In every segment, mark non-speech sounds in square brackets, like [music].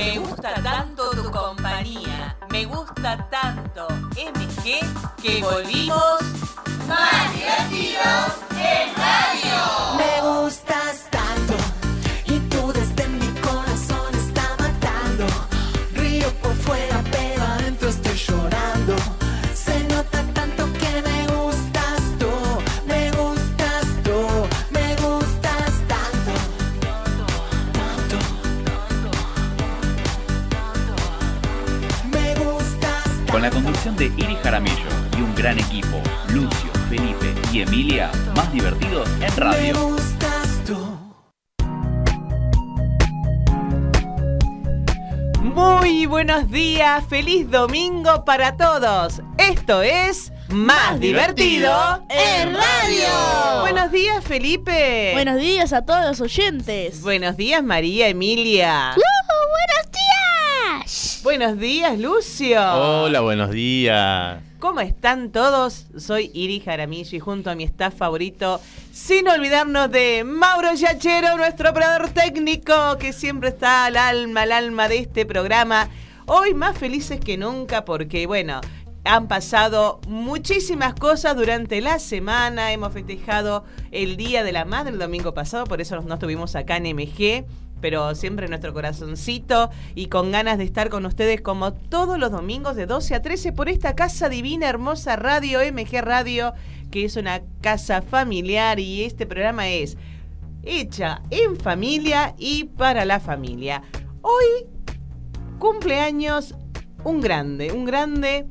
Me gusta tanto tu compañía, me gusta tanto. MG que volvimos. Más divertidos en radio. Me gustas conducción de Iri Jaramillo y un gran equipo, Lucio, Felipe y Emilia, más divertidos en Me radio. gustas tú. Muy buenos días, feliz domingo para todos. Esto es Más divertido en radio. Buenos días, Felipe. Buenos días a todos los oyentes. Buenos días, María Emilia. ¡Buenos días! Buenos días, Lucio. Hola, buenos días. ¿Cómo están todos? Soy Iri Jaramillo y junto a mi staff favorito, sin olvidarnos de Mauro Yachero, nuestro operador técnico, que siempre está al alma, al alma de este programa. Hoy más felices que nunca porque, bueno, han pasado muchísimas cosas durante la semana. Hemos festejado el Día de la Madre el domingo pasado, por eso no estuvimos acá en MG pero siempre nuestro corazoncito y con ganas de estar con ustedes como todos los domingos de 12 a 13 por esta casa divina, hermosa radio, MG Radio, que es una casa familiar y este programa es hecha en familia y para la familia. Hoy cumpleaños un grande, un grande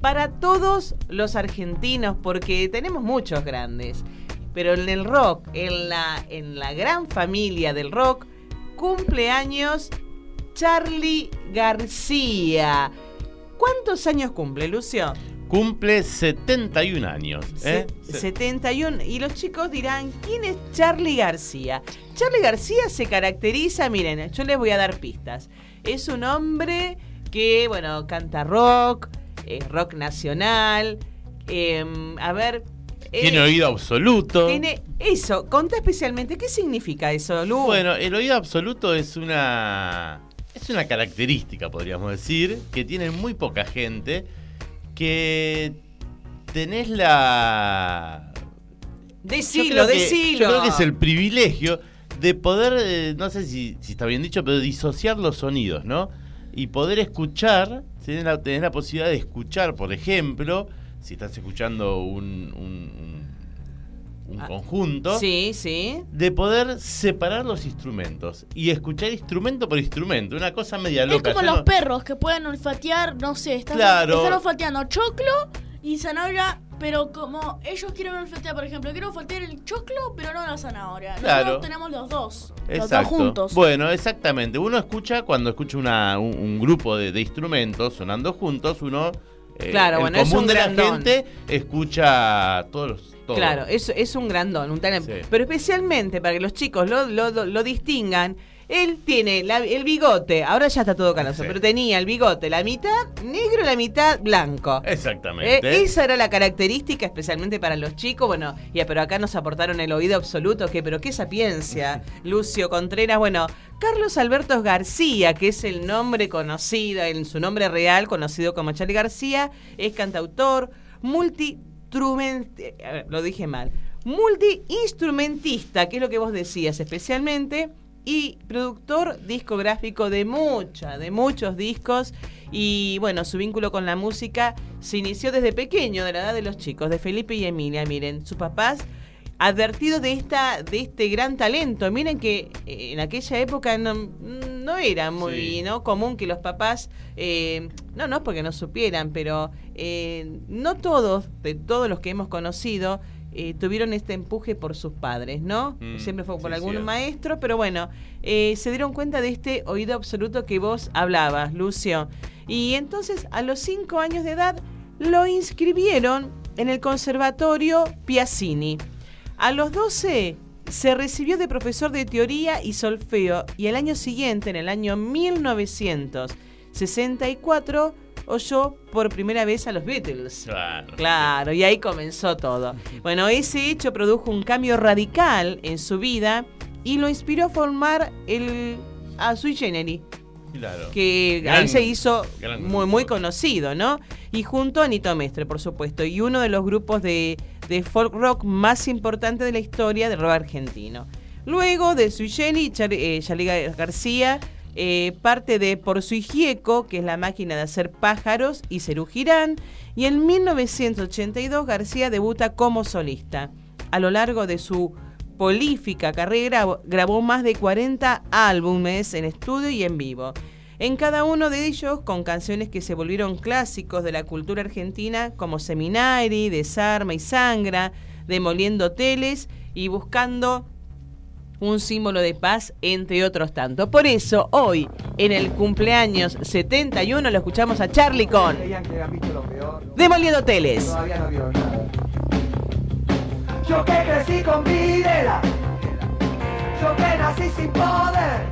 para todos los argentinos, porque tenemos muchos grandes. Pero en el rock, en la, en la gran familia del rock, cumpleaños Charlie García. ¿Cuántos años cumple, Lucio? Cumple 71 años. ¿eh? Se- 71. Y los chicos dirán, ¿quién es Charlie García? Charlie García se caracteriza, miren, yo les voy a dar pistas. Es un hombre que, bueno, canta rock, eh, rock nacional. em, a ver. Eh, Tiene oído absoluto. tiene eso, contá especialmente, ¿qué significa eso, Lu? Bueno, el oído absoluto es una. Es una característica, podríamos decir, que tiene muy poca gente. Que tenés la. decilo, decilo. Yo creo que es el privilegio de poder, eh, no sé si, si está bien dicho, pero disociar los sonidos, ¿no? Y poder escuchar, tener la, tener la posibilidad de escuchar, por ejemplo, si estás escuchando un, un- un- un Ah, conjunto, Sí, sí. de poder separar los instrumentos y escuchar instrumento por instrumento, una cosa media Es loca. como yo los no- perros que pueden olfatear, no sé, están, Claro. están olfateando choclo y zanahoria, pero como ellos quieren olfatear, por ejemplo, quiero olfatear el choclo, pero no la zanahoria. Claro. Nosotros tenemos los dos, los dos Exacto. juntos. Bueno, exactamente. Uno escucha cuando escucha una- un, un grupo de, de instrumentos sonando juntos, uno. Eh, Claro, el bueno, es común un de la grandón. gente escucha todos los. todo. Claro, es, es un talento. Sí. Pero especialmente para que los chicos lo- lo- lo distingan, él tiene la- el bigote, ahora ya está todo canoso, Sí. pero tenía el bigote, la mitad negro y la mitad blanco. Eh, Exactamente. esa era la característica, especialmente para los chicos. Bueno, ya, pero acá nos aportaron el oído absoluto, que pero qué sapiencia, [laughs] Lucio Contreras. Bueno, Carlos Alberto García, que es el nombre conocido, en su nombre real, conocido como Charlie García, es cantautor, multi lo dije mal, multi-instrumentista, que es lo que vos decías especialmente, y productor discográfico de mucha, de muchos discos. Y bueno, su vínculo con la música se inició desde pequeño, de la edad de los chicos, de Felipe y Emilia. Miren, sus papás advertidos de esta de este gran talento. Miren que eh, en aquella época no, no era muy Sí. ¿no? común que los papás, eh, no, no es porque no supieran, pero eh, no todos, de todos los que hemos conocido, eh, tuvieron este empuje por sus padres, ¿no? Mm, Siempre fue por sí, algún cierto. maestro, pero bueno, eh, se dieron cuenta de este oído absoluto que vos hablabas, Lucio. Y entonces, a los cinco años de edad, lo inscribieron en el Conservatorio Piazzini. A los 12 se recibió de profesor de teoría y solfeo y el año siguiente, en el año 1964, oyó por primera vez a los Beatles. Claro. Claro, y ahí comenzó todo. Bueno, ese hecho produjo un cambio radical en su vida y lo inspiró a formar el a Sui Generis. Claro. que Gran- ahí se hizo muy, muy conocido, ¿no? Y junto a Nito Mestre, por supuesto, y uno de los grupos de, de folk rock más importantes de la historia del rock argentino. Luego de Sui Generis, Char- eh, García, eh, parte de Por Sui Gieco, que es la máquina de hacer pájaros, y Cerú Girán, y en 1982 García debuta como solista. A lo largo de su prolífica carrera grabó más de 40 álbumes en estudio y en vivo. En cada uno de ellos con canciones que se volvieron clásicos de la cultura argentina como Seminari, Desarma y Sangra, Demoliendo Hoteles y Buscando un símbolo de paz, entre otros tantos. Por eso, hoy, en el cumpleaños 71, lo escuchamos a Charlie con. Demoliendo Hoteles. Yo que crecí con Videla. Yo que nací sin poder.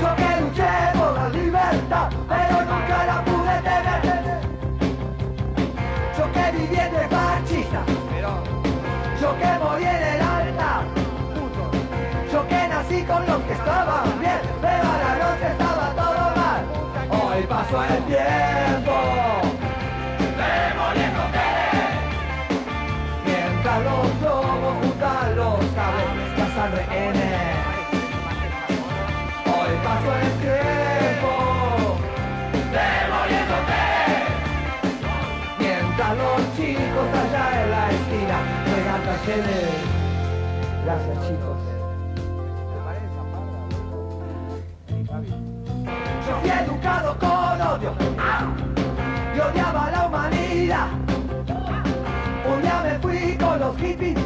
Yo que luché por la libertad, pero con los que estaban bien, pero a la noche estaba todo mal. Hoy pasó el tiempo. Mientras los lobos juntan los cabrones cazan rehenes. Hoy pasó el tiempo. Demoliéndote. Mientras los chicos allá en la esquina juegan talleres. Gracias chicos. Yo fui educado con odio. Y odiaba la humanidad. Un día me fui con los hippies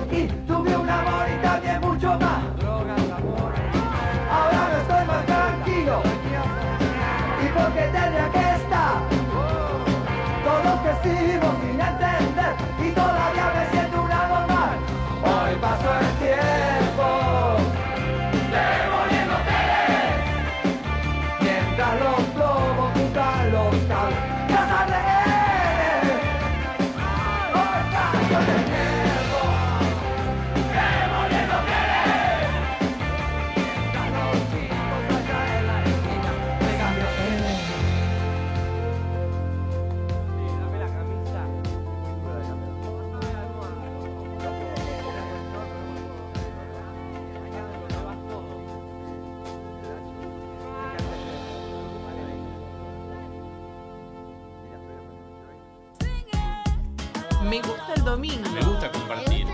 Me gusta el domingo. Me gusta compartir.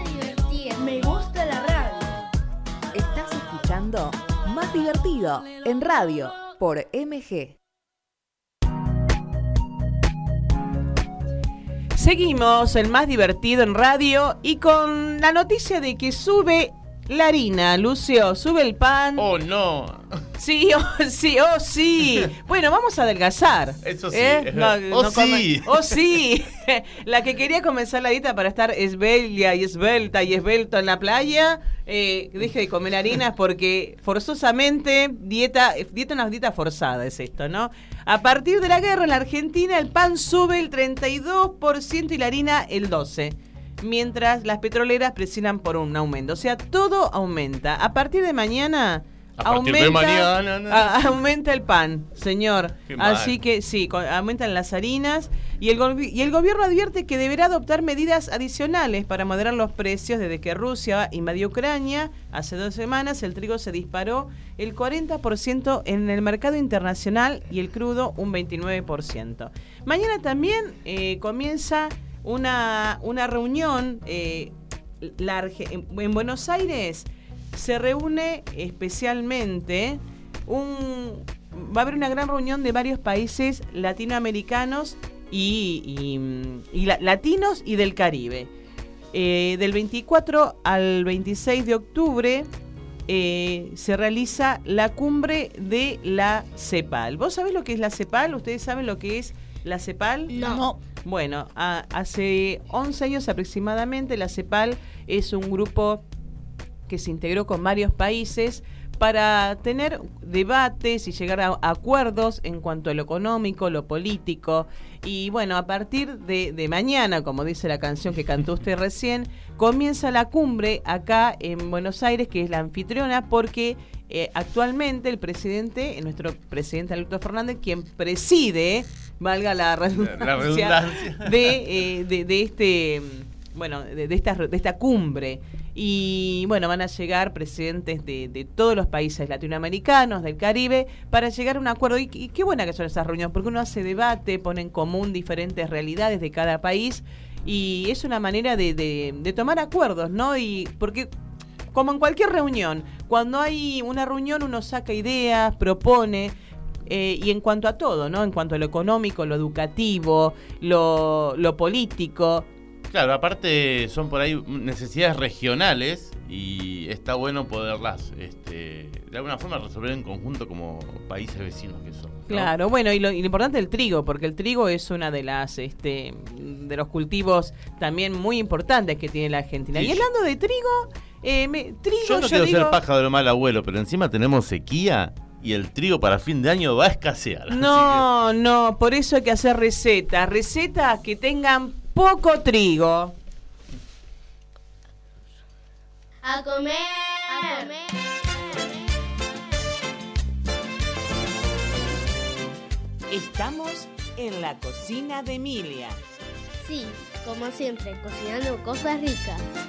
Me gusta la radio. Estás escuchando Más Divertido en radio por MG. Seguimos el más divertido en radio y con la noticia de que sube la harina, Lucio, sube el pan. Oh, no. Sí, [laughs] oh, sí, oh, sí. Bueno, vamos a adelgazar. Eso sí, ¿eh? No. Oh, no sí. Oh, sí. [laughs] La que quería comenzar la dieta para estar esbelta y esbelta y esbelto en la playa, eh, deje de comer harinas porque forzosamente, dieta, dieta una dieta forzada es esto, ¿no? A partir de la guerra en la Argentina, el pan sube el 32% y la harina el 12%. Mientras las petroleras presionan por un aumento. O sea, todo aumenta. A partir de mañana. A partir de aumenta, mañana, ¿no? a- aumenta el pan, señor. Así que sí, aumentan las harinas y el, y el gobierno advierte que deberá adoptar medidas adicionales para moderar los precios desde que Rusia invadió Ucrania. Hace dos semanas el trigo se disparó el 40% en el mercado internacional y el crudo un 29%. Mañana también eh, comienza una, una reunión eh, la en Buenos Aires se reúne especialmente un va a haber una gran reunión de varios países latinoamericanos y, y- y la- latinos y del Caribe. Eh, del 24 al 26 de octubre eh, se realiza la cumbre de la CEPAL. ¿Vos sabés lo que es la CEPAL? ¿Ustedes saben lo que es la CEPAL? No. Bueno, a- hace 11 años aproximadamente la CEPAL es un grupo que se integró con varios países para tener debates y llegar a acuerdos en cuanto a lo económico, lo político. Y bueno, a partir de, de mañana, como dice la canción que cantó usted [laughs] recién, comienza la cumbre acá en Buenos Aires, que es la anfitriona, porque eh, actualmente el presidente, eh, nuestro presidente Alberto Fernández, quien preside, valga la redundancia, La redundancia. De, eh, de, de este bueno, de, de esta, de esta cumbre. Y bueno, van a llegar presidentes de, de todos los países latinoamericanos, del Caribe, para llegar a un acuerdo. Y, y qué buena que son esas reuniones, porque uno hace debate, pone en común diferentes realidades de cada país. Y es una manera de, de- de tomar acuerdos, ¿no? Y porque como en cualquier reunión, cuando hay una reunión uno saca ideas, propone, eh, y en cuanto a todo, ¿no? En cuanto a lo económico, lo educativo, lo, lo político. Claro, aparte son por ahí necesidades regionales y está bueno poderlas este, de alguna forma resolver en conjunto como países vecinos que son. ¿no? Claro, bueno, y lo, y lo importante es el trigo, porque el trigo es una de las este de los cultivos también muy importantes que tiene la Argentina. Sí, y hablando de trigo, eh, me- trigo Yo no yo quiero digo, ser pájaro mal abuelo, pero encima tenemos sequía y el trigo para fin de año va a escasear. [laughs] No, no, por eso hay que hacer recetas, recetas que tengan poco trigo. A comer. A comer. Estamos en la cocina de Emilia. Sí, como siempre, cocinando cosas ricas.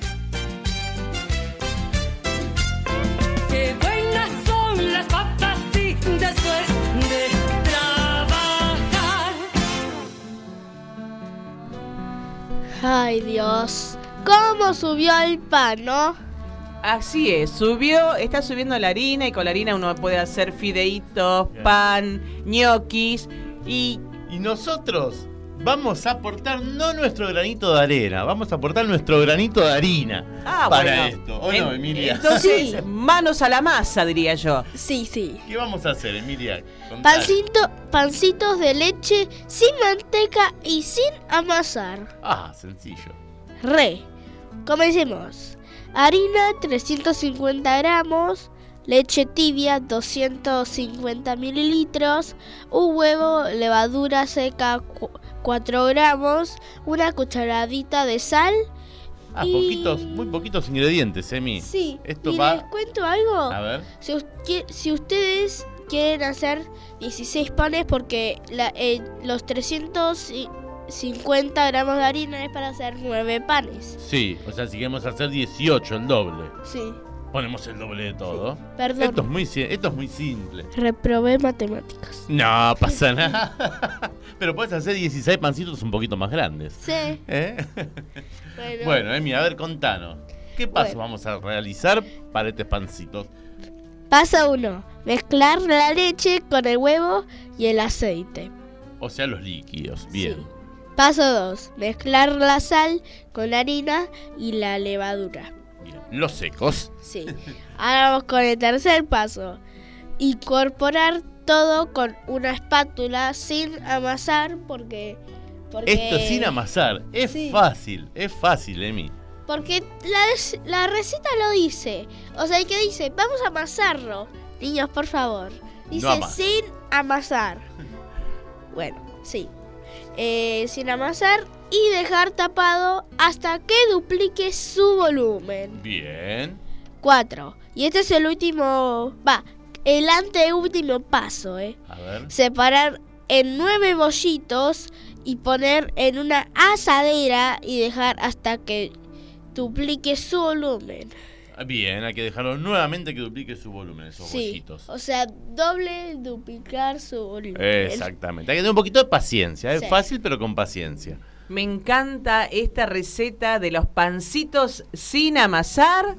Ay, Dios. ¿Cómo subió el pan, no? Así es, subió, está subiendo la harina y con la harina uno puede hacer fideitos, pan, ñoquis y Y nosotros vamos a aportar no nuestro granito de arena, vamos a aportar nuestro granito de harina ah, para bueno. esto. ¿O no, Emilia? Entonces, Sí. manos a la masa, diría yo. Sí, sí. ¿Qué vamos a hacer, Emilia? Pancito, pancitos de leche sin manteca y sin amasar. Ah, sencillo. Re. Comencemos. Harina 350 gramos, leche tibia 250 mililitros, un huevo, levadura seca 4 gramos, una cucharadita de sal. Ah, Y- poquitos, muy poquitos ingredientes, Emi. Sí, Esto y va- les cuento algo. A ver. Si ustedes quieren hacer 16 panes porque la- eh, los 350 gramos de harina es para hacer 9 panes. Sí, o sea, si queremos hacer 18, el doble. Sí, Ponemos el doble de todo. perdón. Esto es muy, si- esto es muy simple. Reprobé matemáticas. No pasa nada. [laughs] Pero puedes hacer 16 pancitos un poquito más grandes. Sí. ¿Eh? Bueno, Bueno, Emi, a ver, contanos. ¿Qué paso Bueno. vamos a realizar para estos pancitos? Paso 1. Mezclar la leche con el huevo y el aceite. O sea, los líquidos. Bien. Sí. Paso 2. Mezclar la sal con la harina y la levadura. Los secos. Sí. Ahora vamos con el tercer paso. Incorporar todo con una espátula sin amasar porque... porque Esto sin amasar. Es Sí. fácil. Es fácil, Emi. Porque la, la receta lo dice. O sea, que dice, vamos a amasarlo. Niños, por favor. Dice amas. sin amasar. Bueno, sí. Eh, sin amasar y dejar tapado hasta que duplique su volumen. Bien. 4. Y este es el último, va, el anteúltimo paso, ¿eh? A ver. Separar en nueve bollitos y poner en una asadera y dejar hasta que duplique su volumen. Bien, hay que dejarlo nuevamente que duplique su volumen, esos sí, bollitos. o sea, doble duplicar su volumen. Exactamente. Hay que tener un poquito de paciencia. Es Sí. fácil, pero con paciencia. Me encanta esta receta de los pancitos sin amasar.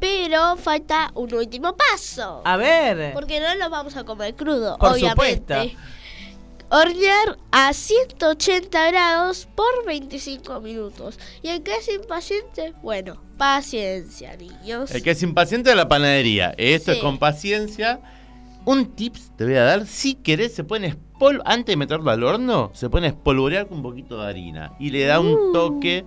Pero falta un último paso. A ver. Porque no los vamos a comer crudo, Por obviamente. supuesto. Hornear a 180 grados por 25 minutos. ¿Y el que es impaciente? Bueno, paciencia, niños. El que es impaciente de la panadería. Esto Sí. es con paciencia. Un tips te voy a dar. Si querés, se pueden antes de meterlo al horno, se pueden espolvorear con un poquito de harina. Y le da un Uh. toque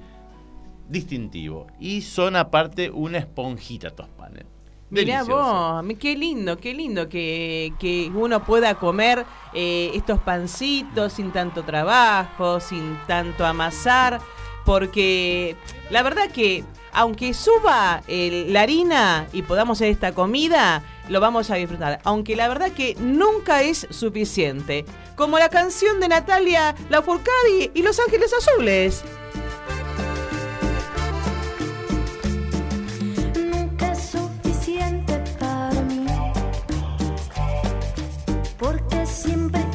distintivo. Y son aparte una esponjita estos panes. Mirá vos, qué lindo, qué lindo que, que uno pueda comer eh, estos pancitos sin tanto trabajo, sin tanto amasar, porque la verdad que aunque suba el- la harina y podamos hacer esta comida, lo vamos a disfrutar. Aunque la verdad que nunca es suficiente. Como la canción de Natalia la Lafourcade y Los Ángeles Azules. Nunca es suficiente para mí. Porque siempre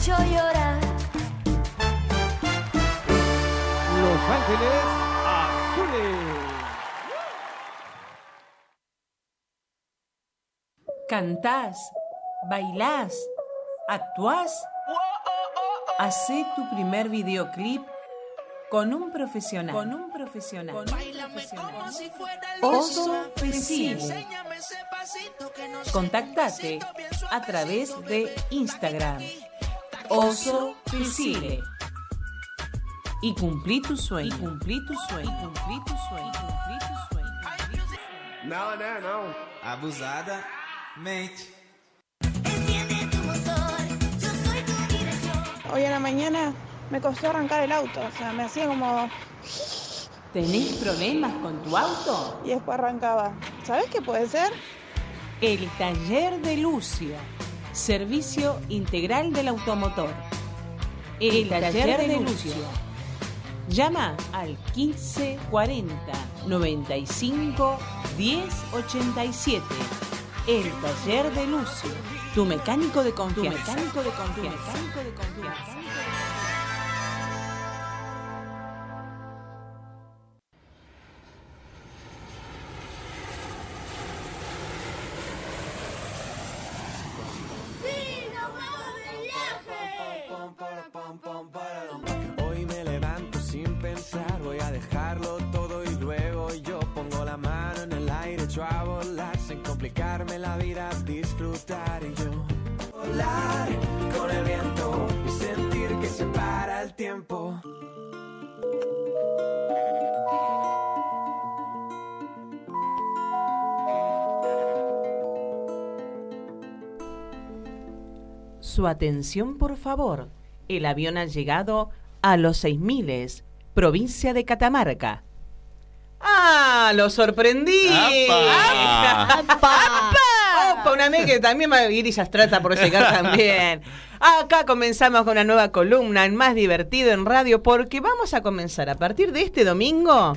Los Ángeles Azules. Cantás, bailás, actuás. Hacé tu primer videoclip con un profesional. Con un profesional. Con un profesional. Oso Pesino. Contactate a través de Instagram. Oso Piscine. Y cumplí tu sueño. Y cumplí tu sueño. Cumplí tu sueño. Cumplí tu sueño. Abusada. Mente. Hoy en la mañana me costó arrancar el auto, o sea, me hacía como... ¿Tenés problemas con tu auto? Y después arrancaba. ¿Sabes qué puede ser? El taller de Lucio. Servicio Integral del Automotor. El, taller, de Lucio. Llama al 1540 95 1087. El taller de Lucio. Tu mecánico de confianza. Tu mecánico de confianza. Tu mecánico de confianza. Su atención, por favor. El avión ha llegado a los 6000, provincia de Catamarca. ¡Ah! ¡Lo sorprendí! ¡Apa! [laughs] ¡Apa! ¡Opa! Una que también va a ir y ya trata por llegar [laughs] también. Acá comenzamos con una nueva columna, en más divertido en radio, porque vamos a comenzar a partir de este domingo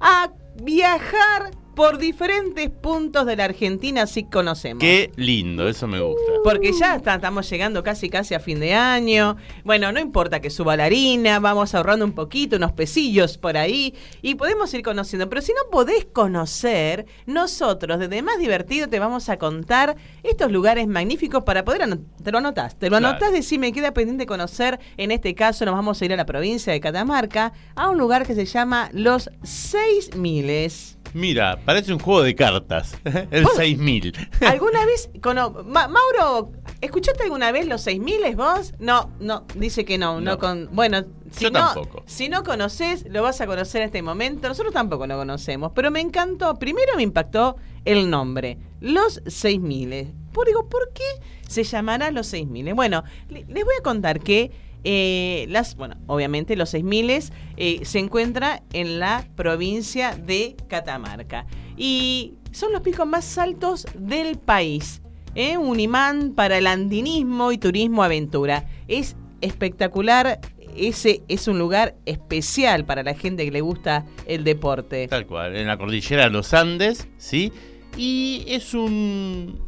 a viajar por diferentes puntos de la Argentina si conocemos. Qué lindo, eso me gusta. Porque ya está- estamos llegando casi casi a fin de año. Bueno, no importa que suba la harina, vamos ahorrando un poquito, unos pesillos por ahí y podemos ir conociendo. Pero si no podés conocer, nosotros desde Más Divertido te vamos a contar estos lugares magníficos para poder. Te lo anotás, te lo Claro. anotás, decís, me queda pendiente conocer. En este caso nos vamos a ir a la provincia de Catamarca, a un lugar que se llama Los Seis Miles. Mira, parece un juego de cartas. [laughs] El 6000. ¿Alguna vez, cono- Ma- Mauro, ¿escuchaste alguna vez los 6000 vos? No, no, dice que no, no, No. con, bueno, si Yo no, tampoco. si no conoces, lo vas a conocer en este momento. Nosotros tampoco lo conocemos, pero me encantó, primero me impactó el nombre, los 6000. Por, digo, ¿por qué se llamará los 6000? Bueno, le- les voy a contar que eh, las, bueno, obviamente los 6000 eh, se encuentra en la provincia de Catamarca y son los picos más altos del país. ¿eh? Un imán para el andinismo y turismo aventura. Es espectacular. Ese es un lugar especial para la gente que le gusta el deporte. Tal cual, en la cordillera de los Andes, ¿sí? Y es un,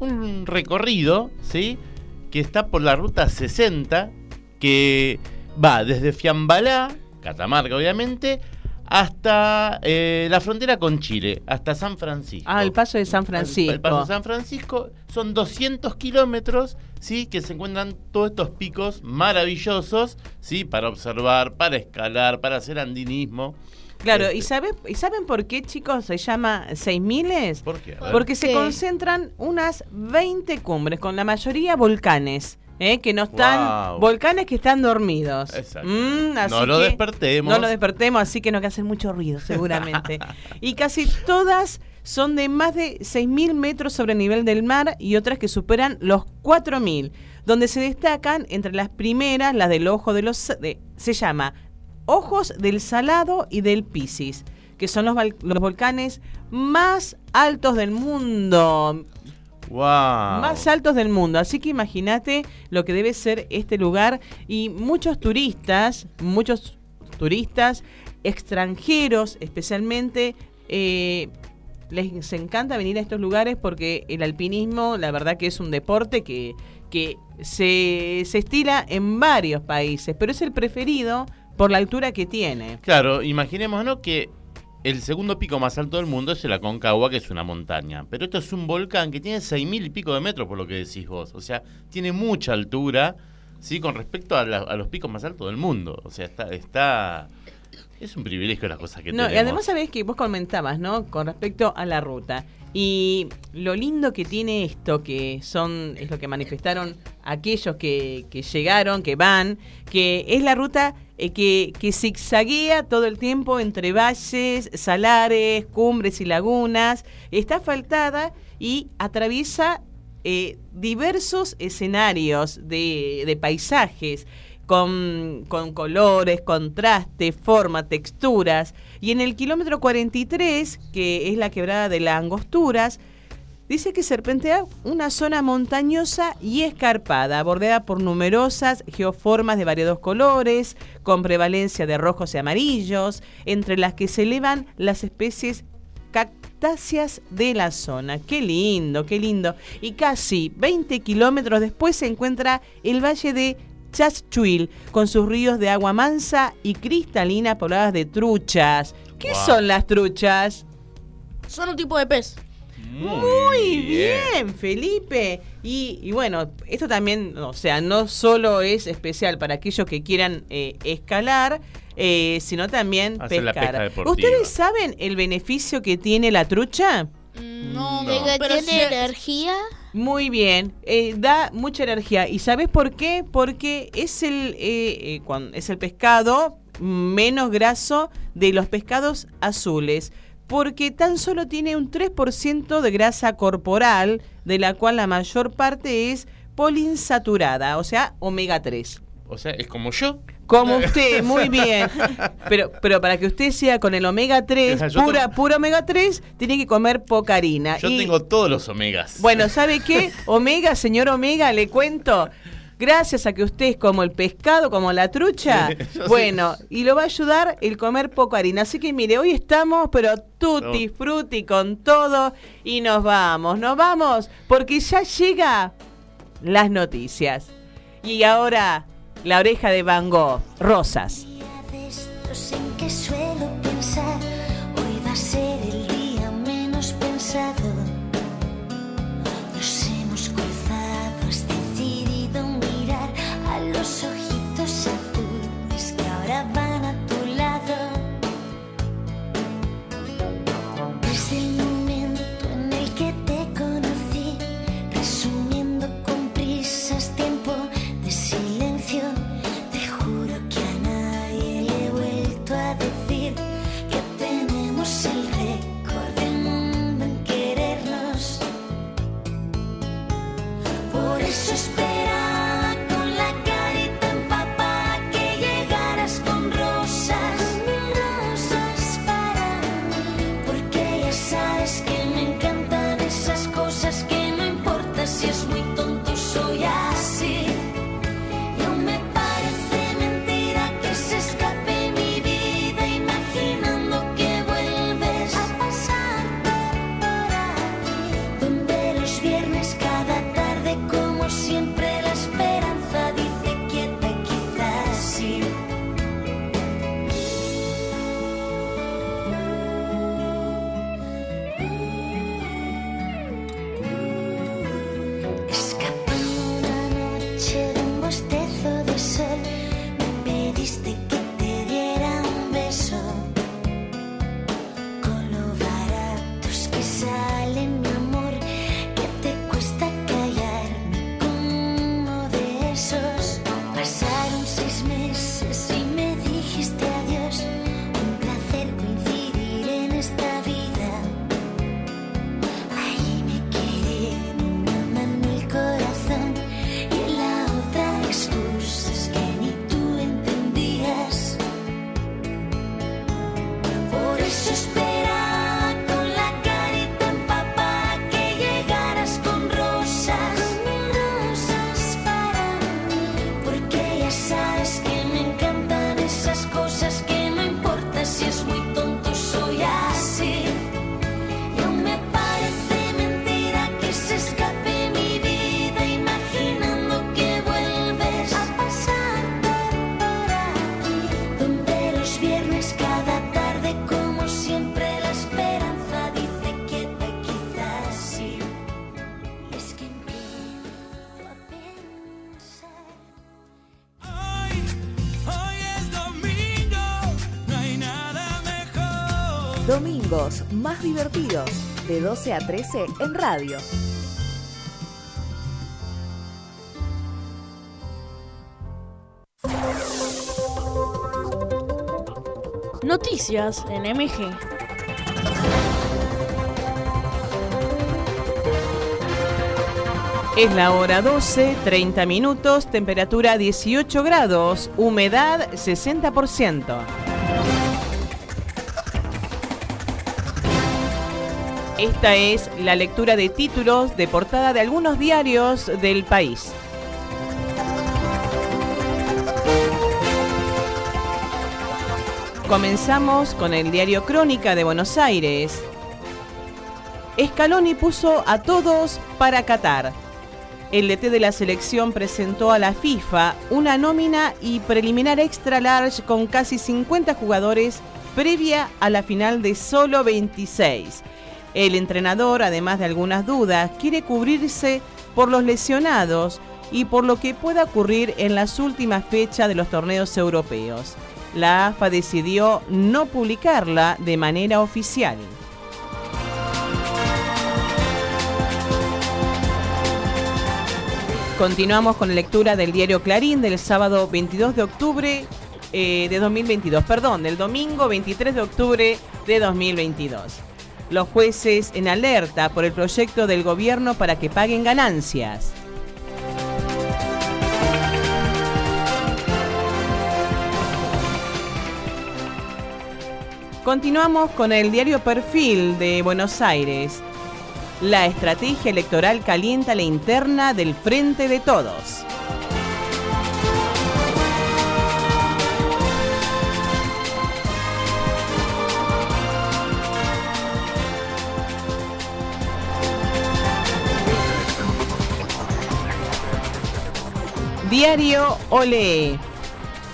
un recorrido, ¿sí? Que está por la ruta 60, que va desde Fiambalá, Catamarca obviamente, hasta eh, la frontera con Chile, hasta San Francisco. Ah, el paso de San Francisco. El paso de San Francisco son 200 kilómetros, ¿sí? Que se encuentran todos estos picos maravillosos, ¿sí? Para observar, para escalar, para hacer andinismo. Claro, Este, ¿y, sabe, ¿y saben por qué, chicos, se llama 6000? ¿Por qué? Porque se concentran unas 20 cumbres, con la mayoría volcanes. ¿Eh? Que no están. Volcanes que están dormidos. Exacto. Mm, así no lo que- despertemos. No lo despertemos, así que no que hacen mucho ruido, seguramente. [laughs] y casi todas son de más de 6.000 metros sobre el nivel del mar y otras que superan los 4.000, donde se destacan entre las primeras las del ojo de los... de- se llama Ojos del Salado y del Piscis, que son los, los volcanes más altos del mundo. Wow. Más altos del mundo. Así que imagínate lo que debe ser este lugar. Y muchos turistas, muchos turistas extranjeros especialmente, eh, les encanta venir a estos lugares porque el alpinismo, la verdad que es un deporte que, que se, se estila en varios países, pero es el preferido por la altura que tiene. Claro, imaginémonos que el segundo pico más alto del mundo es el Aconcagua, que es una montaña. Pero esto es un volcán que tiene 6.000 y pico de metros, por lo que decís vos. O sea, tiene mucha altura, ¿sí? Con respecto a, la- a los picos más altos del mundo. O sea, está... está es un privilegio las cosas que No, y tenemos. además sabés que vos comentabas, ¿no? Con respecto a la ruta. Y lo lindo que tiene esto, que son, es lo que manifestaron aquellos que, que llegaron, que van, que es la ruta eh, que, que zigzaguea todo el tiempo entre valles, salares, cumbres y lagunas. Está asfaltada y atraviesa eh, diversos escenarios de paisajes con, colores, contraste, forma, texturas. Y en el kilómetro 43, que es la quebrada de las Angosturas, dice que serpentea una zona montañosa y escarpada, bordeada por numerosas geoformas de variados colores, con prevalencia de rojos y amarillos, entre las que se elevan las especies cactáceas de la zona. Qué lindo, qué lindo. Y casi 20 kilómetros después se encuentra el valle de Chaschuil, con sus ríos de agua mansa y cristalina pobladas de truchas. ¿Qué Wow. son las truchas? Son un tipo de pez. Muy bien, Felipe. Y, y bueno, esto también, o sea, no solo es especial para aquellos que quieran eh, escalar, eh, sino también Hacer la pescar. pesca. ¿Ustedes saben el beneficio que tiene la trucha? No, No. pero Tiene energía. Muy bien, eh, da mucha energía. ¿Y sabes por qué? Porque es el, eh, eh, es el pescado menos graso de los pescados azules. Porque tan solo tiene un 3% de grasa corporal, de la cual la mayor parte es polinsaturada, o sea, omega 3. O sea, es como yo. Como [laughs] usted, muy bien. Pero, pero para que usted sea con el omega 3, Yo pura, tengo- pura omega 3, tiene que comer poca harina. Yo Y- tengo todos los omegas. bueno, ¿sabe qué? Omega, señor Omega, le cuento. Gracias a que usted es como el pescado, como la trucha. [laughs] Yo sí. bueno, y lo va a ayudar el comer poco harina. Así que mire, hoy estamos, pero tutti, frutti con todo. Y nos vamos, nos vamos, porque ya llega las noticias. Y ahora, la oreja de Van Gogh, rosas. Divertidos, de 12 a 13 en radio. Noticias en MG. Es la hora 12, 30 minutos, temperatura 18 grados, humedad 60%. Esta es la lectura de títulos de portada de algunos diarios del país. Comenzamos con el diario Crónica de Buenos Aires. Scaloni puso a todos para Qatar. El DT de la selección presentó a la FIFA una nómina y preliminar extra large con casi 50 jugadores previa a la final de solo 26. El entrenador, además de algunas dudas, quiere cubrirse por los lesionados y por lo que pueda ocurrir en las últimas fechas de los torneos europeos. La AFA decidió no publicarla de manera oficial. Continuamos con la lectura del diario Clarín del sábado 22 de octubre eh, de 2022, perdón, del domingo 23 de octubre de 2022. Los jueces en alerta por el proyecto del gobierno para que paguen ganancias. Continuamos con el diario Perfil de Buenos Aires. La estrategia electoral calienta la interna del Frente de Todos. Diario Ole.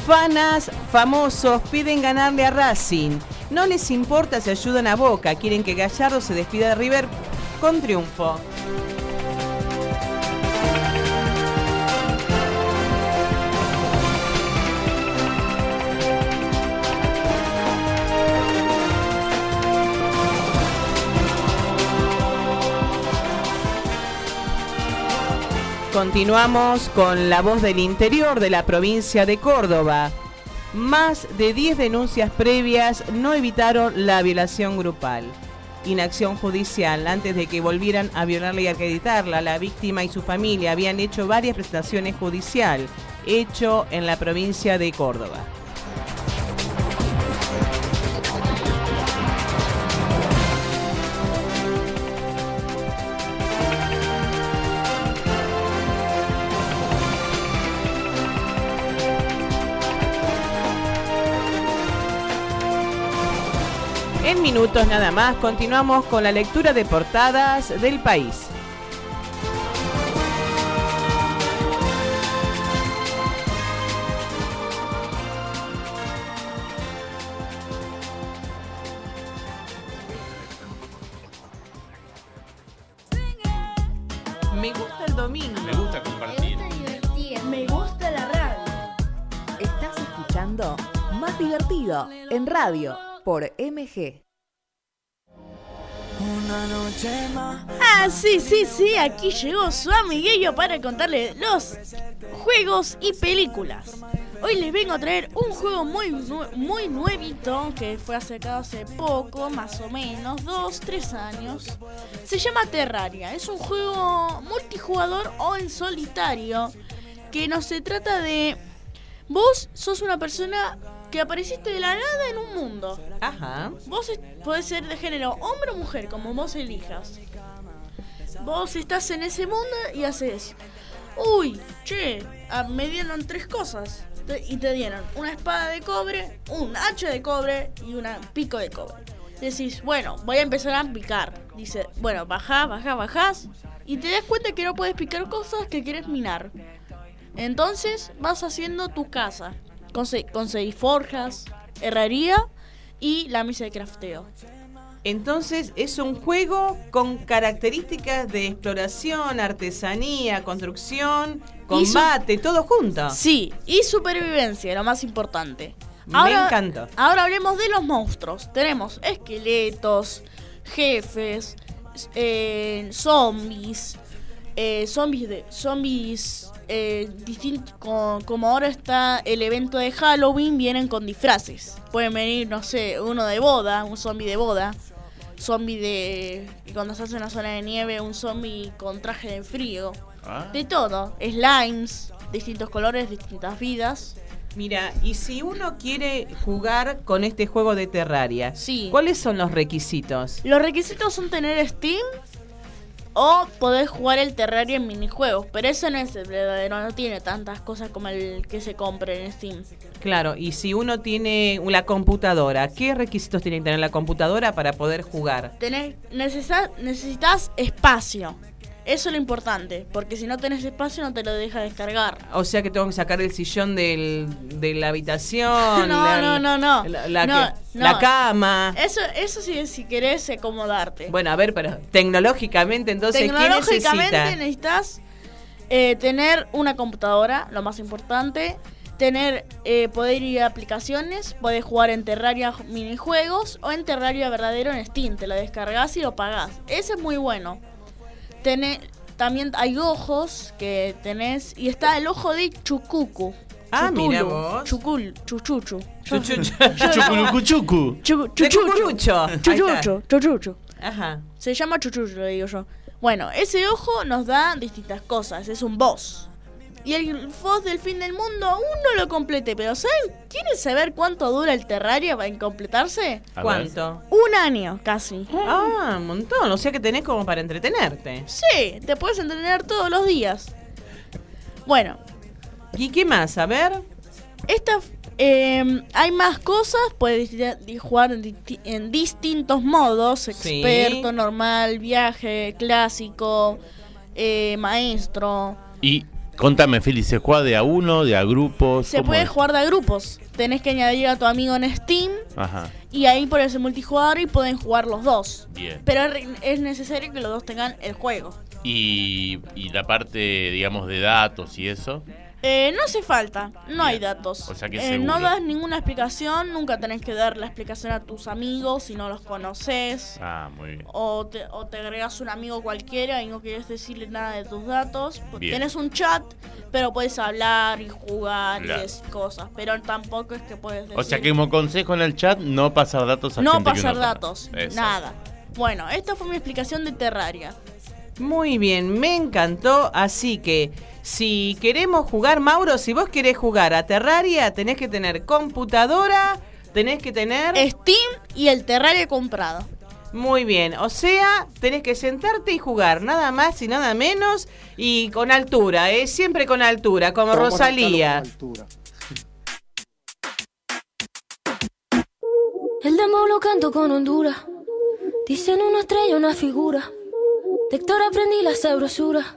Fanas famosos piden ganarle a Racing. No les importa si ayudan a Boca, quieren que Gallardo se despida de River con triunfo. Continuamos con la voz del interior de la provincia de Córdoba. Más de 10 denuncias previas no evitaron la violación grupal. Inacción judicial. Antes de que volvieran a violarla y acreditarla, la víctima y su familia habían hecho varias prestaciones judicial, hecho en la provincia de Córdoba. En minutos nada más continuamos con la lectura de portadas del país. Me gusta el domingo. Me gusta compartir. Me gusta la radio. Estás escuchando Más Divertido en radio por MG. Una noche más. Ah, sí, sí, sí, aquí llegó su amiguillo para contarle los juegos y películas. Hoy les vengo a traer un juego muy, muy nuevito que fue sacado hace poco, más o menos, dos, tres años. Se llama Terraria. Es un juego multijugador o en solitario que no se trata de... Vos sos una persona que apareciste de la nada en un mundo. Ajá. Vos podés ser de género hombre o mujer, como vos elijas. Vos estás en ese mundo y haces. Uy, che, me dieron tres cosas. Y te dieron una espada de cobre, un hacha de cobre y un pico de cobre. Decís, bueno, voy a empezar a picar. Dice, bueno, bajás, bajás, bajás. Y te das cuenta que no puedes picar cosas que quieres minar. Entonces vas haciendo tu casa. Conse- Conseguís forjas, herrería y la misa de crafteo. Entonces es un juego con características de exploración, artesanía, construcción, combate, todo junto. Sí, y supervivencia, lo más importante. Me encantó. Ahora hablemos de los monstruos. Tenemos esqueletos, jefes, eh, zombies, eh, zombies de zombies eh, distintos. como ahora está el evento de Halloween, vienen con disfraces. Pueden venir, no sé, uno de boda, un zombie de boda. Zombie de. y Cuando se hace una zona de nieve, un zombie con traje de frío. Ah. De todo. Slimes, distintos colores, distintas vidas. Mira, y si uno quiere jugar con este juego de Terraria, Sí. ¿cuáles son los requisitos? Los requisitos son tener Steam o poder jugar el Terraria en minijuegos, pero ese no es el verdadero, no tiene tantas cosas como el que se compre en Steam. Claro, y si uno tiene la computadora, ¿qué requisitos tiene que tener la computadora para poder jugar? Tenés, necesita- necesitas espacio. Eso es lo importante, porque si no tenés espacio no te lo deja descargar. O sea que tengo que sacar el sillón del, de la habitación. [laughs] No, la, no, no, no. La, la No, que- no. la cama. Eso, eso sí, si querés acomodarte. Bueno, a ver, pero tecnológicamente, entonces, ¿qué Tecnológicamente necesita? necesitas eh, tener una computadora, lo más importante. Tener, eh, poder ir a aplicaciones, poder jugar en Terraria minijuegos o en Terraria verdadero en Steam. Te lo descargas y lo pagás. Ese es muy bueno. Tener, también hay ojos que tenés. Y está el ojo de Chucucu. Ah, Chutulu, mira vos. Chucul, chuchuchu. Chuchuchu. Chuculucuchucu. Chu- De chuchuchu. cucurucho. Ahí está. Chuchuchu, chuchuchu. Ajá. Se llama chuchucho, le digo yo. Bueno, ese ojo nos da distintas cosas. Es un boss. Y el boss del fin del mundo aún no lo complete. Pero ¿saben? ¿Quieren saber cuánto dura el Terraria para completarse? A ver. ¿Cuánto? Un año, casi. Ah, un montón. O sea que tenés como para entretenerte. Sí, te puedes entretener todos los días. Bueno, ¿Y qué más? A ver. esta, eh, hay más cosas. Puedes jugar en, disti- en distintos modos. Sí. Experto, normal, viaje, clásico, eh, maestro. Y contame, Feli, ¿se juega de a uno, de a grupos? Se ¿Cómo puede es? jugar de a grupos. Tenés que añadir a tu amigo en Steam Ajá, y ahí pones el multijugador y pueden jugar los dos. bien. Pero es necesario que los dos tengan el juego. Y, y la parte, digamos, de datos y eso. Eh, no hace falta, no hay datos. O sea que Eh, no das ninguna explicación, nunca tenés que dar la explicación a tus amigos si no los conoces. Ah, muy bien. O te, o te agregas un amigo cualquiera y no quieres decirle nada de tus datos. Bien. Tienes un chat, pero puedes hablar y jugar Claro. y decir cosas. Pero tampoco es que puedes decir. O sea que como consejo en el chat, no pasar datos a no gente que pasar datos, nada. Bueno, esta fue mi explicación de Terraria. Muy bien, me encantó. Así que, si queremos jugar, Mauro, si vos querés jugar a Terraria, tenés que tener computadora, tenés que tener... Steam y el Terraria comprado. Muy bien, o sea, tenés que sentarte y jugar, nada más y nada menos, y con altura, ¿eh? Siempre con altura, como Rosalía. [laughs] El demo lo canto con Honduras. Dicen una estrella, una figura. De Héctor aprendí la sabrosura.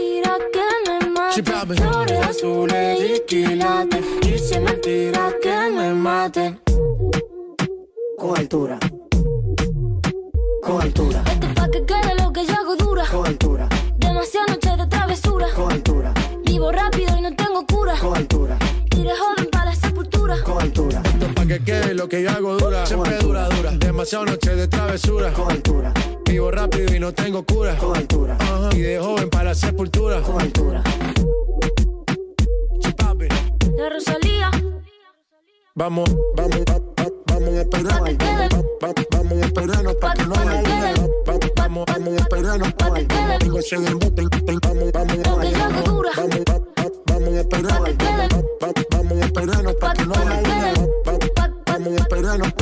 papi. Flores azules y quilates. Y si es mentira que me mate. Con altura. Con altura. Esto es pa' que quede lo que yo hago dura. Con altura. Demasiadas noches de travesura. Con altura. Vivo rápido y no tengo cura. Con altura. De joven para. Con altura. Esto es pa' que quede lo que yo hago dura. Siempre dura, dura. Demasiadas noches de travesura. Con altura. Vivo rápido y no tengo cura. Con altura. Ajá. Y de joven para la sepultura. Con altura. La Rosalía. Vamos, vamos, va- va- vamos a esperar. Va- va- Vamos a esperarnos para que no haya dinero. Va- Vamos, vamos a esperarnos. Tengo ese en bote, vamos, vamos a Vamos, va- va- vamos a esperar. Esperarnos para que no va- Vamos a esperarnos.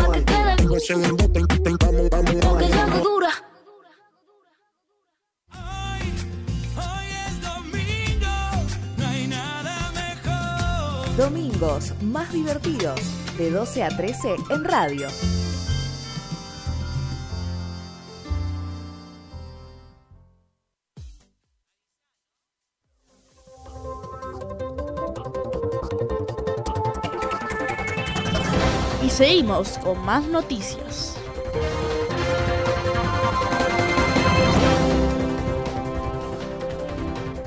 Tengo ese en bote, vamos, vamos a dura. Domingos más divertidos, de 12 a 13 en radio. Seguimos con más noticias.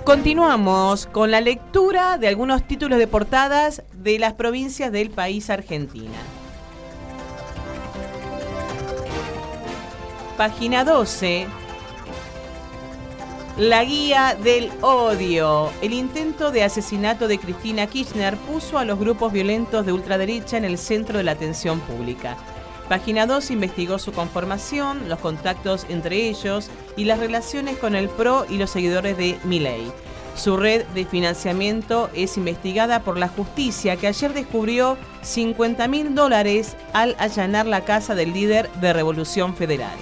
Continuamos con la lectura de algunos títulos de portadas de las provincias del país Argentina. Página 12. La guía del odio. El intento de asesinato de Cristina Kirchner puso a los grupos violentos de ultraderecha en el centro de la atención pública. Página 2 investigó su conformación, los contactos entre ellos y las relaciones con el PRO y los seguidores de Milei. Su red de financiamiento es investigada por la justicia que ayer descubrió 50 mil dólares al allanar la casa del líder de Revolución Federal.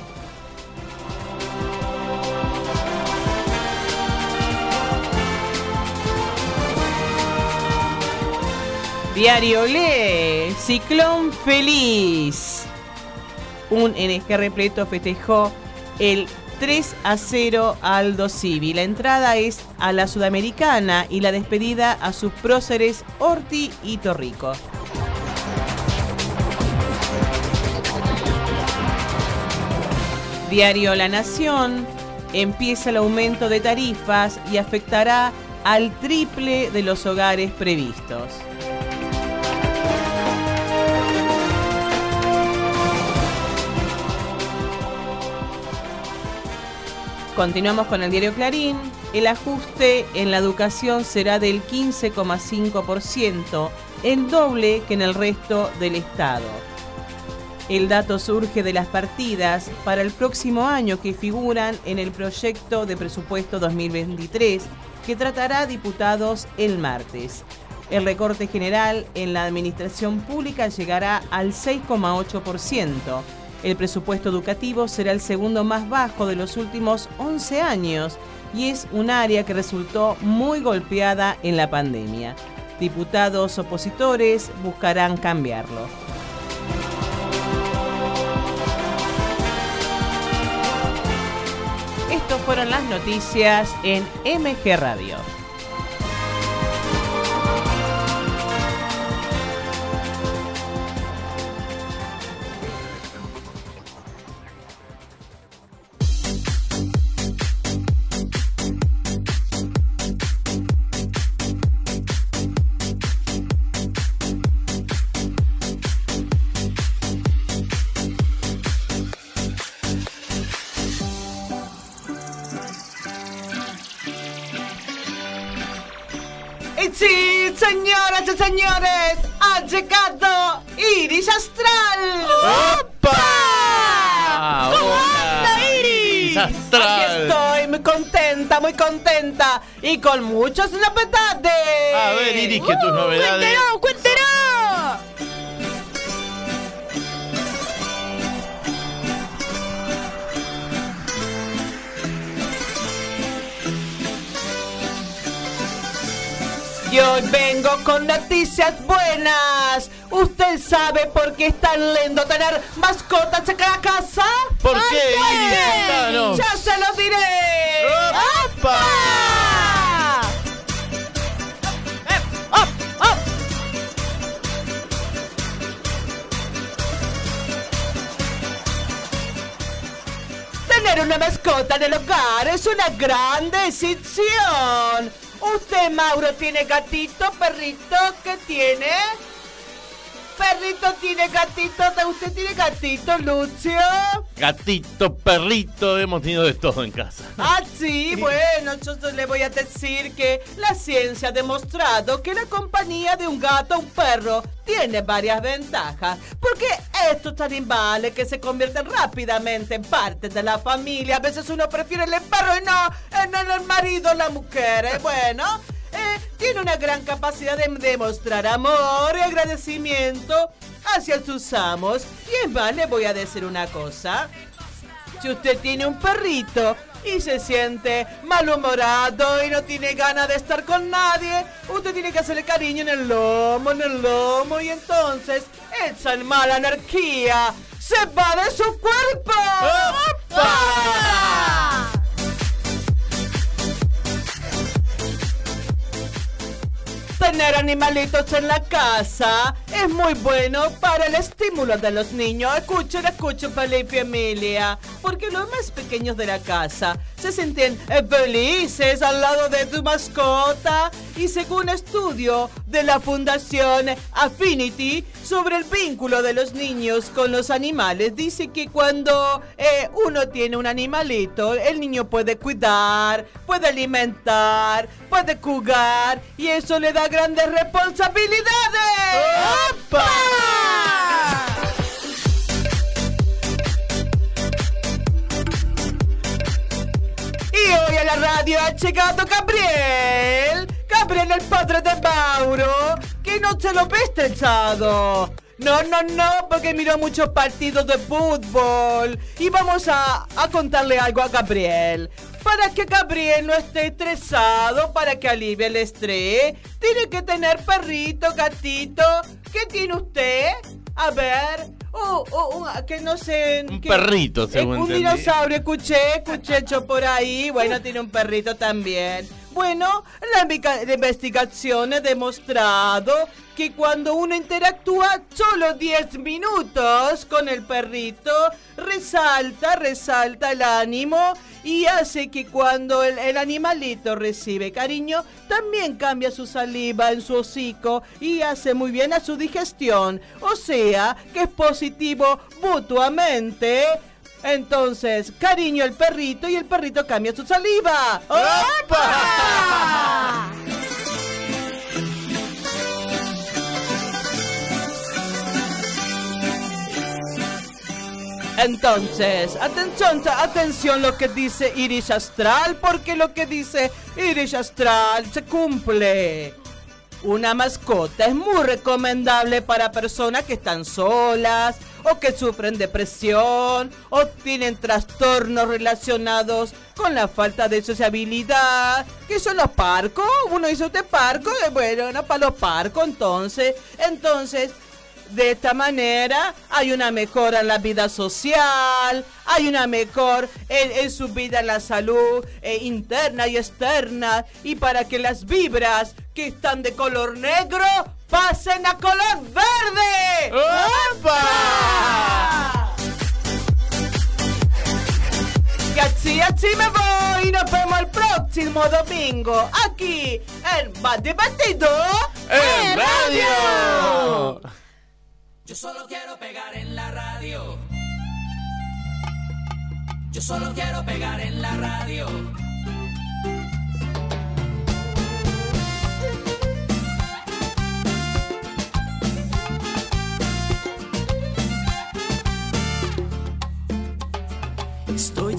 Diario Lee, Ciclón Feliz. Un NG repleto festejó el 3 a 0 Aldo Civi. La entrada es a la Sudamericana y la despedida a sus próceres Orti y Torrico. Diario La Nación empieza el aumento de tarifas y afectará al triple de los hogares previstos. Continuamos con el diario Clarín. El ajuste en la educación será del 15,5%, el doble que en el resto del Estado. El dato surge de las partidas para el próximo año que figuran en el proyecto de presupuesto 2023 que tratará diputados el martes. El recorte general en la administración pública llegará al 6,8%. El presupuesto educativo será el segundo más bajo de los últimos 11 años y es un área que resultó muy golpeada en la pandemia. Diputados opositores buscarán cambiarlo. Estas fueron las noticias en MG Radio. Y señores, ha llegado Iris Astral. ¡Opa! ¿Cómo anda, Iris? Astral. Aquí estoy, muy contenta, muy contenta y con muchos novedades. A ver, Iris, que tus novedades. ¡Cuéntelo, cuéntelo! Hoy vengo con noticias buenas. ¿Usted sabe por qué es tan lindo tener mascotas en cada casa? ¿Por qué, Iris? ¡Ya se lo diré! ¡Opa! ¡Op, op! Tener una mascota en el hogar es una gran decisión. ¿Usted, Mauro, tiene gatito, perrito? ¿Qué tiene? Perrito tiene gatito? ¿Usted tiene gatito, Lucio? Gatito, perrito, hemos tenido de todo en casa. Ah, sí, [laughs] bueno, yo le voy a decir que la ciencia ha demostrado que la compañía de un gato o un perro tiene varias ventajas. Porque estos animales que se convierten rápidamente en parte de la familia, a veces uno prefiere el perro y no en el marido o la mujer. ¿eh? Bueno, eh, tiene una gran capacidad de demostrar amor y agradecimiento hacia sus amos. Y es más, le voy a decir una cosa. Si usted tiene un perrito y se siente malhumorado y no tiene ganas de estar con nadie, usted tiene que hacerle cariño en el lomo, en el lomo y entonces esa mala energía se va de su cuerpo. ¡Opa! Tener animalitos en la casa es muy bueno para el estímulo de los niños. Escuchen, escuchen, Felipe y Emilia. Porque los más pequeños de la casa se sienten eh, felices al lado de tu mascota. Y según estudio de la Fundación Affinity sobre el vínculo de los niños con los animales, dice que cuando eh, uno tiene un animalito, el niño puede cuidar, puede alimentar, puede jugar y eso le da grandes responsabilidades. ¡Opa! Hoy a la radio ha llegado Gabriel. Gabriel, el padre de Mauro, que no se lo ve estresado. No, no, no, porque miró muchos partidos de fútbol. Y vamos a, a contarle algo a Gabriel. Para que Gabriel no esté estresado, para que alivie el estrés, tiene que tener perrito, gatito. ¿Qué tiene usted? A ver. Oh, oh, un- que no sé. Un que- perrito, según Un entendí. dinosaurio, escuché, escuché yo por ahí. Bueno, tiene un perrito también. Bueno, la investigación ha demostrado que cuando uno interactúa solo 10 minutos con el perrito, resalta, resalta el ánimo y hace que cuando el, el animalito recibe cariño, también cambia su saliva en su hocico y hace muy bien a su digestión. O sea, que es positivo mutuamente. Entonces, cariño al perrito y el perrito cambia su saliva. ¡Opa! Entonces, atención, atención lo que dice Iris Astral, porque lo que dice Iris Astral se cumple. Una mascota es muy recomendable para personas que están solas o que sufren depresión o tienen trastornos relacionados con la falta de sociabilidad. ¿Qué son los parcos? Uno dice usted parco, Eh, bueno, no para los parcos entonces. Entonces, de esta manera hay una mejora en la vida social, hay una mejor en, su vida en la salud eh, interna y externa y para que las vibras que están de color negro pasen a color verde. ¡Opa! Y así, así me voy. Nos vemos el próximo domingo aquí en Más Divertido ¡En radio! Yo solo quiero pegar en la radio. Yo solo quiero pegar en la radio.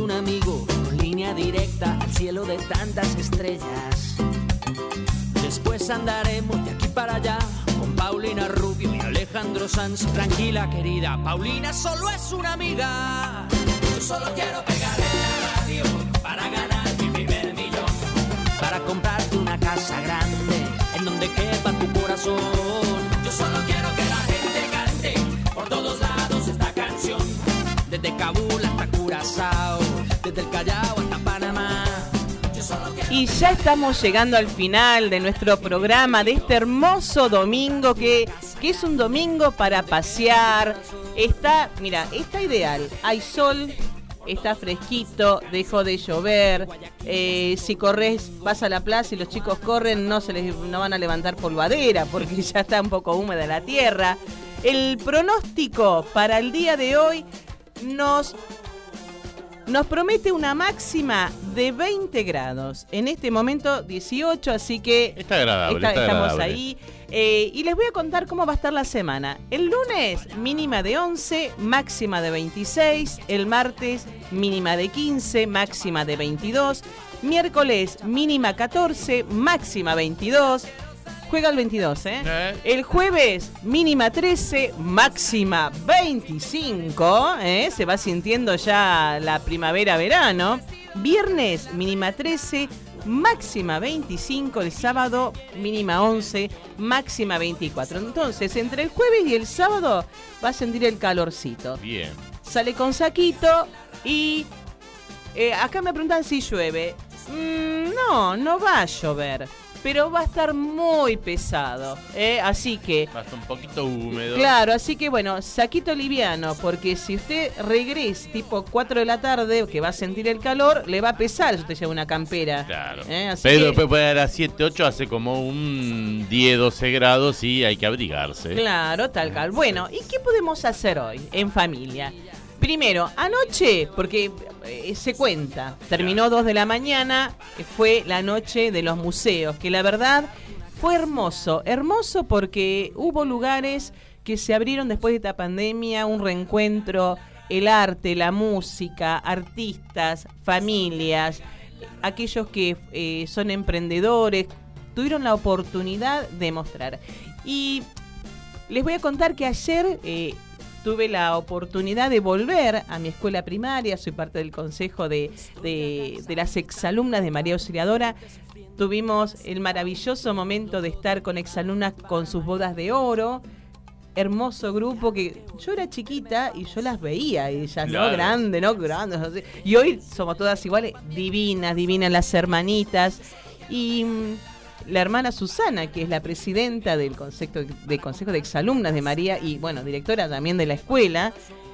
un amigo, con línea directa al cielo de tantas estrellas. Después andaremos de aquí para allá con Paulina Rubio y Alejandro Sanz. Tranquila, querida, Paulina solo es una amiga. Yo solo quiero pegar en la radio para ganar mi primer millón. Para comprarte una casa grande en donde quepa tu corazón. Yo solo quiero Y ya estamos llegando al final de nuestro programa de este hermoso domingo que, que es un domingo para pasear. Está, mira, está ideal. Hay sol, está fresquito, dejó de llover. eh, si corres, vas a la plaza y los chicos corren, no se les no van a levantar polvadera porque [laughs] ya está un poco húmeda la tierra. El pronóstico para el día de hoy nos nos promete una máxima de 20 grados. En este momento 18, así que Está agradable, está estamos agradable. ahí. Eh, y les voy a contar cómo va a estar la semana. El lunes mínima de 11, máxima de 26. El martes mínima de 15, máxima de 22. Miércoles mínima 14, máxima 22. Juega el 22, ¿eh? El jueves, mínima 13, máxima 25. ¿eh? Se va sintiendo ya la primavera-verano. Viernes, mínima 13, máxima 25. El sábado, mínima 11, máxima 24. Entonces, entre el jueves y el sábado va a sentir el calorcito. Bien. Sale con saquito y eh, acá me preguntan si llueve. Mm, no, no va a llover. Pero va a estar muy pesado. ¿eh? Así que, Va a estar un poquito húmedo. claro, así que bueno, saquito liviano. Porque si usted regresa tipo 4 de la tarde, que va a sentir el calor, le va a pesar si usted lleva una campera. Claro. ¿eh? Así Pero que- después puede dar a 7, 8, hace como un 10, 12 grados y hay que abrigarse. Claro, tal cual. Bueno, ¿y qué podemos hacer hoy en familia? Primero, anoche, porque eh, se cuenta, terminó 2 de la mañana, que fue la noche de los museos, que la verdad fue hermoso, hermoso porque hubo lugares que se abrieron después de esta pandemia, un reencuentro, el arte, la música, artistas, familias, aquellos que eh, son emprendedores, tuvieron la oportunidad de mostrar. Y les voy a contar que ayer eh, tuve la oportunidad de volver a mi escuela primaria, soy parte del consejo de, de- de las exalumnas de María Auxiliadora. Tuvimos el maravilloso momento de estar con exalumnas con sus bodas de oro. Hermoso grupo que yo era chiquita y yo las veía, ellas, ¿no? Claro. Grande, ¿no? Sé. Y hoy somos todas iguales, divinas, divinas las hermanitas. Y mm, la hermana Susana, que es la presidenta del Consejo de, Consejo de Exalumnas de María y, bueno, directora también de la escuela,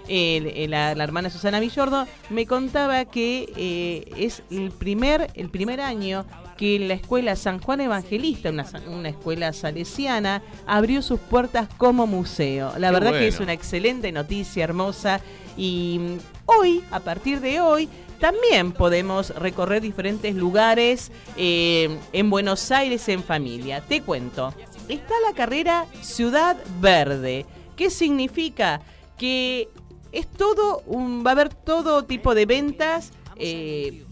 el- el- la, la hermana Susana Villordo, me contaba que eh, es el primer, el primer año que la escuela San Juan Evangelista, una, una escuela salesiana, abrió sus puertas como museo. La Qué verdad que es una excelente noticia, hermosa. Y hoy, a partir de hoy, también podemos recorrer diferentes lugares eh, en Buenos Aires en familia. Te cuento, está la carrera Ciudad Verde. ¿Qué significa? Que es todo, un, va a haber todo tipo de ventas. eh,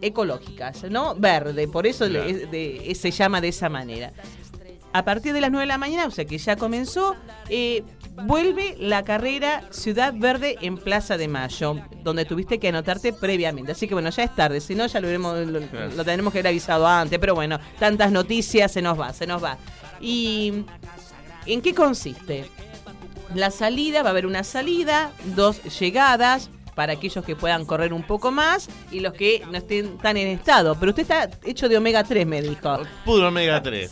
ecológicas, ¿no? Verde, por eso le- Claro. de- se llama de esa manera. A partir de las 9 de la mañana, o sea que ya comenzó, eh, vuelve la carrera Ciudad Verde en Plaza de Mayo, donde tuviste que anotarte previamente. Así que bueno, ya es tarde, si no ya lo, veremos- lo, lo tenemos que haber avisado antes, pero bueno, tantas noticias se nos va, se nos va. ¿Y en qué consiste? La salida, va a haber una salida, dos llegadas para aquellos que puedan correr un poco más y los que no estén tan en estado. Pero usted está hecho de omega 3, me dijo. Puro omega 3.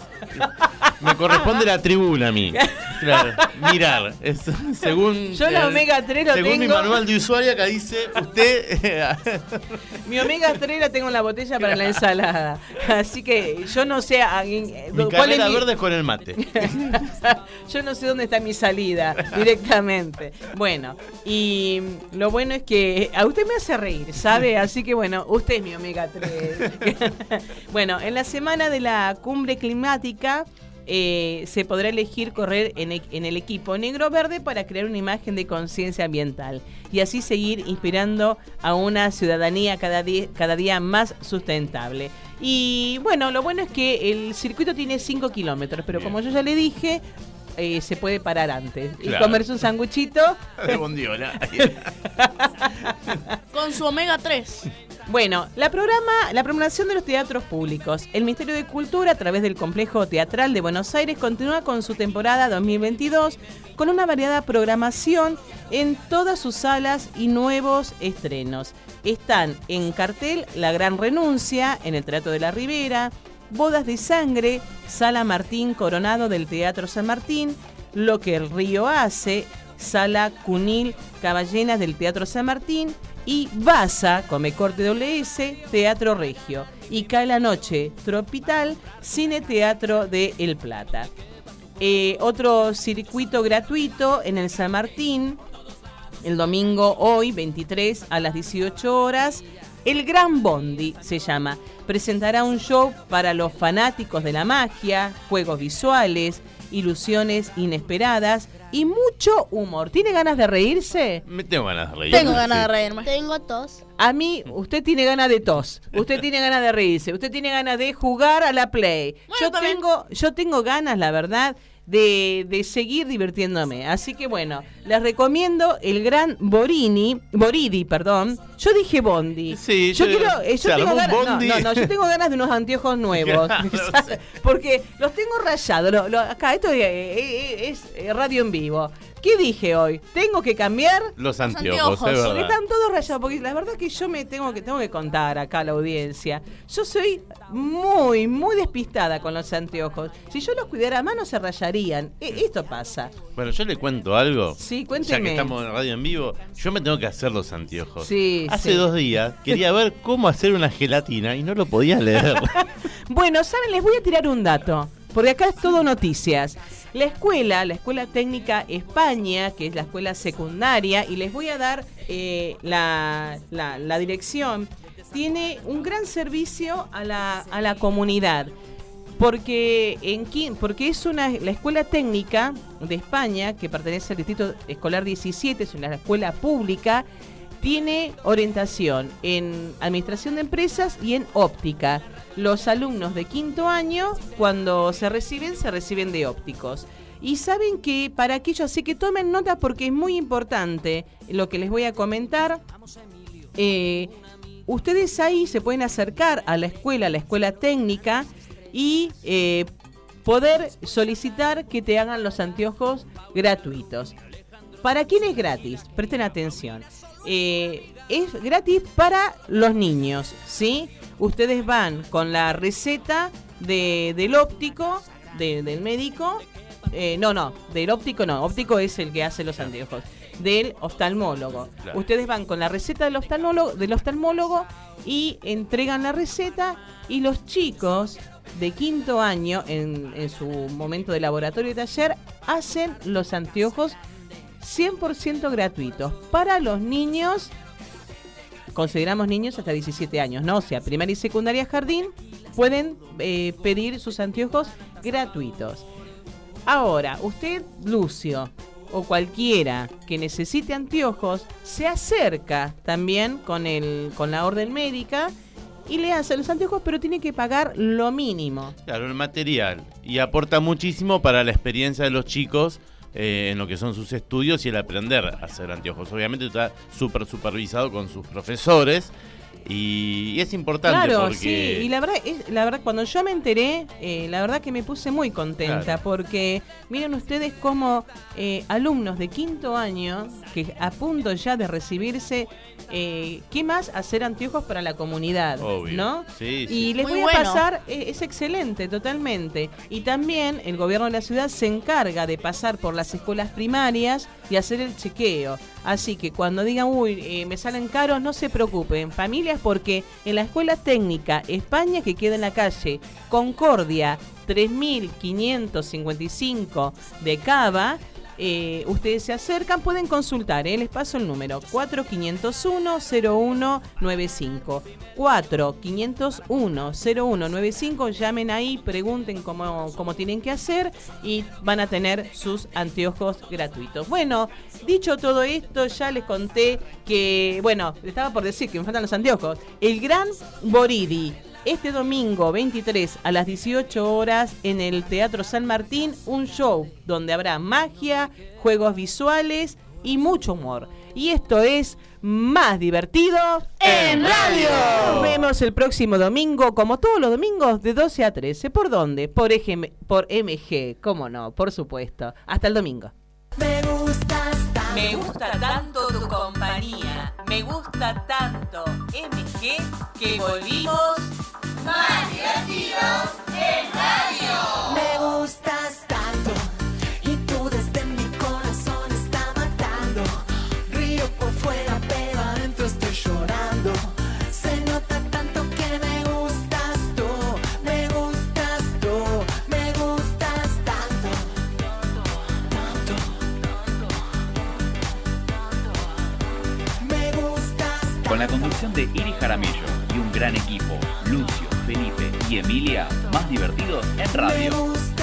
Me corresponde la tribuna a mí. Claro, mirar. Es- según, Yo la omega 3 lo según mi manual de usuario acá dice usted. Mi omega 3 la tengo en la botella para la ensalada. Así que yo no sé a- en- mi cuál es mi- verde es con el mate. [laughs] Yo no sé dónde está mi salida directamente. Bueno, y lo bueno es que a usted me hace reír, ¿sabe? Así que bueno, usted es mi omega 3. [laughs] bueno, en la semana de la cumbre climática eh, se podrá elegir correr en, e- en el equipo negro-verde para crear una imagen de conciencia ambiental y así seguir inspirando a una ciudadanía cada día más sustentable. Y bueno, lo bueno es que el circuito tiene 5 kilómetros, pero como yo ya le dije, eh, se puede parar antes y comerse un sanguchito. [laughs] De bondiola. [laughs] Con su omega 3. Bueno, la programa, la programación de los teatros públicos. El Ministerio de Cultura, a través del Complejo Teatral de Buenos Aires, continúa con su temporada 2022 con una variada programación en todas sus salas y nuevos estrenos. Están en cartel La Gran Renuncia, en el Teatro de la Ribera, Bodas de Sangre, Sala Martín Coronado del Teatro San Martín, Lo que el río hace, Sala Cunil Caballenas del Teatro San Martín y Baza, Come Corte WS, Teatro Regio. Y Cae la Noche, Tropital, Cine Teatro de El Plata. Eh, otro circuito gratuito en el San Martín, el domingo hoy, 23 a las 18 horas. El Gran Bondi se llama. Presentará un show para los fanáticos de la magia, juegos visuales, ilusiones inesperadas y mucho humor. ¿Tiene ganas de reírse? Me tengo ganas de reír. Tengo ganas de reírme. Tengo tos. A mí, usted tiene ganas de tos, usted tiene ganas de reírse, usted tiene ganas de jugar a la play. yo tengo, yo tengo ganas, la verdad, de, de seguir divirtiéndome. Así que bueno, les recomiendo el gran Borini, Boridi, perdón. Yo dije Bondi. Sí, yo yo- quiero, eh, yo tengo ganas, no, no, no, yo tengo ganas de unos anteojos [laughs] nuevos. [laughs] Porque los tengo rayados. lo- lo- acá, esto es, eh, es, eh, radio en vivo. ¿Qué dije hoy? Tengo que cambiar Los anteojos, anteojos, es porque están todos rayados, porque la verdad que yo me tengo que tengo que contar acá a la audiencia. Yo soy muy, muy despistada con los anteojos. Si yo los cuidara más no se rayarían. E- esto pasa. Bueno, yo le cuento algo. Sí, Ya cuénteme. que estamos en radio en vivo, yo me tengo que hacer los anteojos. Sí, Hace sí. dos días quería ver cómo hacer una gelatina y no lo podía leer. [laughs] Bueno, saben, les voy a tirar un dato, porque acá es todo noticias. La escuela, la Escuela Técnica España, que es la escuela secundaria, y les voy a dar eh, la, la- la dirección, tiene un gran servicio a la, a la comunidad. Porque, en, porque es una, la escuela técnica de España, que pertenece al Distrito Escolar 17, es una escuela pública, tiene orientación en administración de empresas y en óptica. Los alumnos de quinto año, cuando se reciben, se reciben de ópticos. Y saben que para aquellos, así que tomen nota porque es muy importante lo que les voy a comentar. Eh, ustedes ahí se pueden acercar a la escuela, a la escuela técnica, y eh, poder solicitar que te hagan los anteojos gratuitos. ¿Para quién es gratis? Presten atención. Eh, es gratis para los niños, ¿sí? Ustedes van con la receta de- del óptico, de- del médico. eh, no, no, del óptico no. Óptico es el que hace los anteojos. Del oftalmólogo. Claro. Ustedes van con la receta del oftalmólogo, del oftalmólogo y entregan la receta y los chicos de quinto año, en, en su momento de laboratorio y taller, hacen los anteojos 100% gratuitos para los niños, consideramos niños hasta 17 años, ¿no? O sea, primaria y secundaria jardín, pueden eh, pedir sus anteojos gratuitos. Ahora, usted, Lucio, o cualquiera que necesite anteojos, se acerca también con, el, con la orden médica y le hace los anteojos, pero tiene que pagar lo mínimo. Claro, el material. Y aporta muchísimo para la experiencia de los chicos eh, en lo que son sus estudios y el aprender a hacer anteojos. Obviamente está súper supervisado con sus profesores y, y es importante Claro, porque... sí, y la verdad, es, la verdad cuando yo me enteré, eh, la verdad que me puse muy contenta Claro. porque miren ustedes como eh, alumnos de quinto año que a punto ya de recibirse, eh, ¿qué más hacer anteojos para la comunidad? Obvio. ¿No? Sí, sí. Y les Muy voy bueno. a pasar, eh, es excelente, totalmente. Y también el gobierno de la ciudad se encarga de pasar por las escuelas primarias y hacer el chequeo. Así que cuando digan, uy, eh, me salen caros, no se preocupen, porque en la escuela técnica España, que queda en la calle Concordia 3555 de Cava, eh, ustedes se acercan, pueden consultar, ¿eh? les paso el número 4501-0195. 4501-0195, llamen ahí, pregunten cómo, cómo tienen que hacer y van a tener sus anteojos gratuitos. Bueno, dicho todo esto, ya les conté que, bueno, estaba por decir que me faltan los anteojos. El gran Boridi. Este domingo 23 a las 18 horas en el Teatro San Martín, un show donde habrá magia, juegos visuales y mucho humor. Y esto es más divertido en radio. Nos vemos el próximo domingo, como todos los domingos, de 12 a 13. ¿Por dónde? Por, EGM por MG, cómo no, por supuesto. Hasta el domingo. Me gustas. Me gusta tanto tu compañía. Me gusta tanto MG que volvimos más divertidos en radio. Me gustas tanto Con la conducción de Iri Jaramillo y un gran equipo, Lucio, Felipe y Emilia, más divertidos en radio.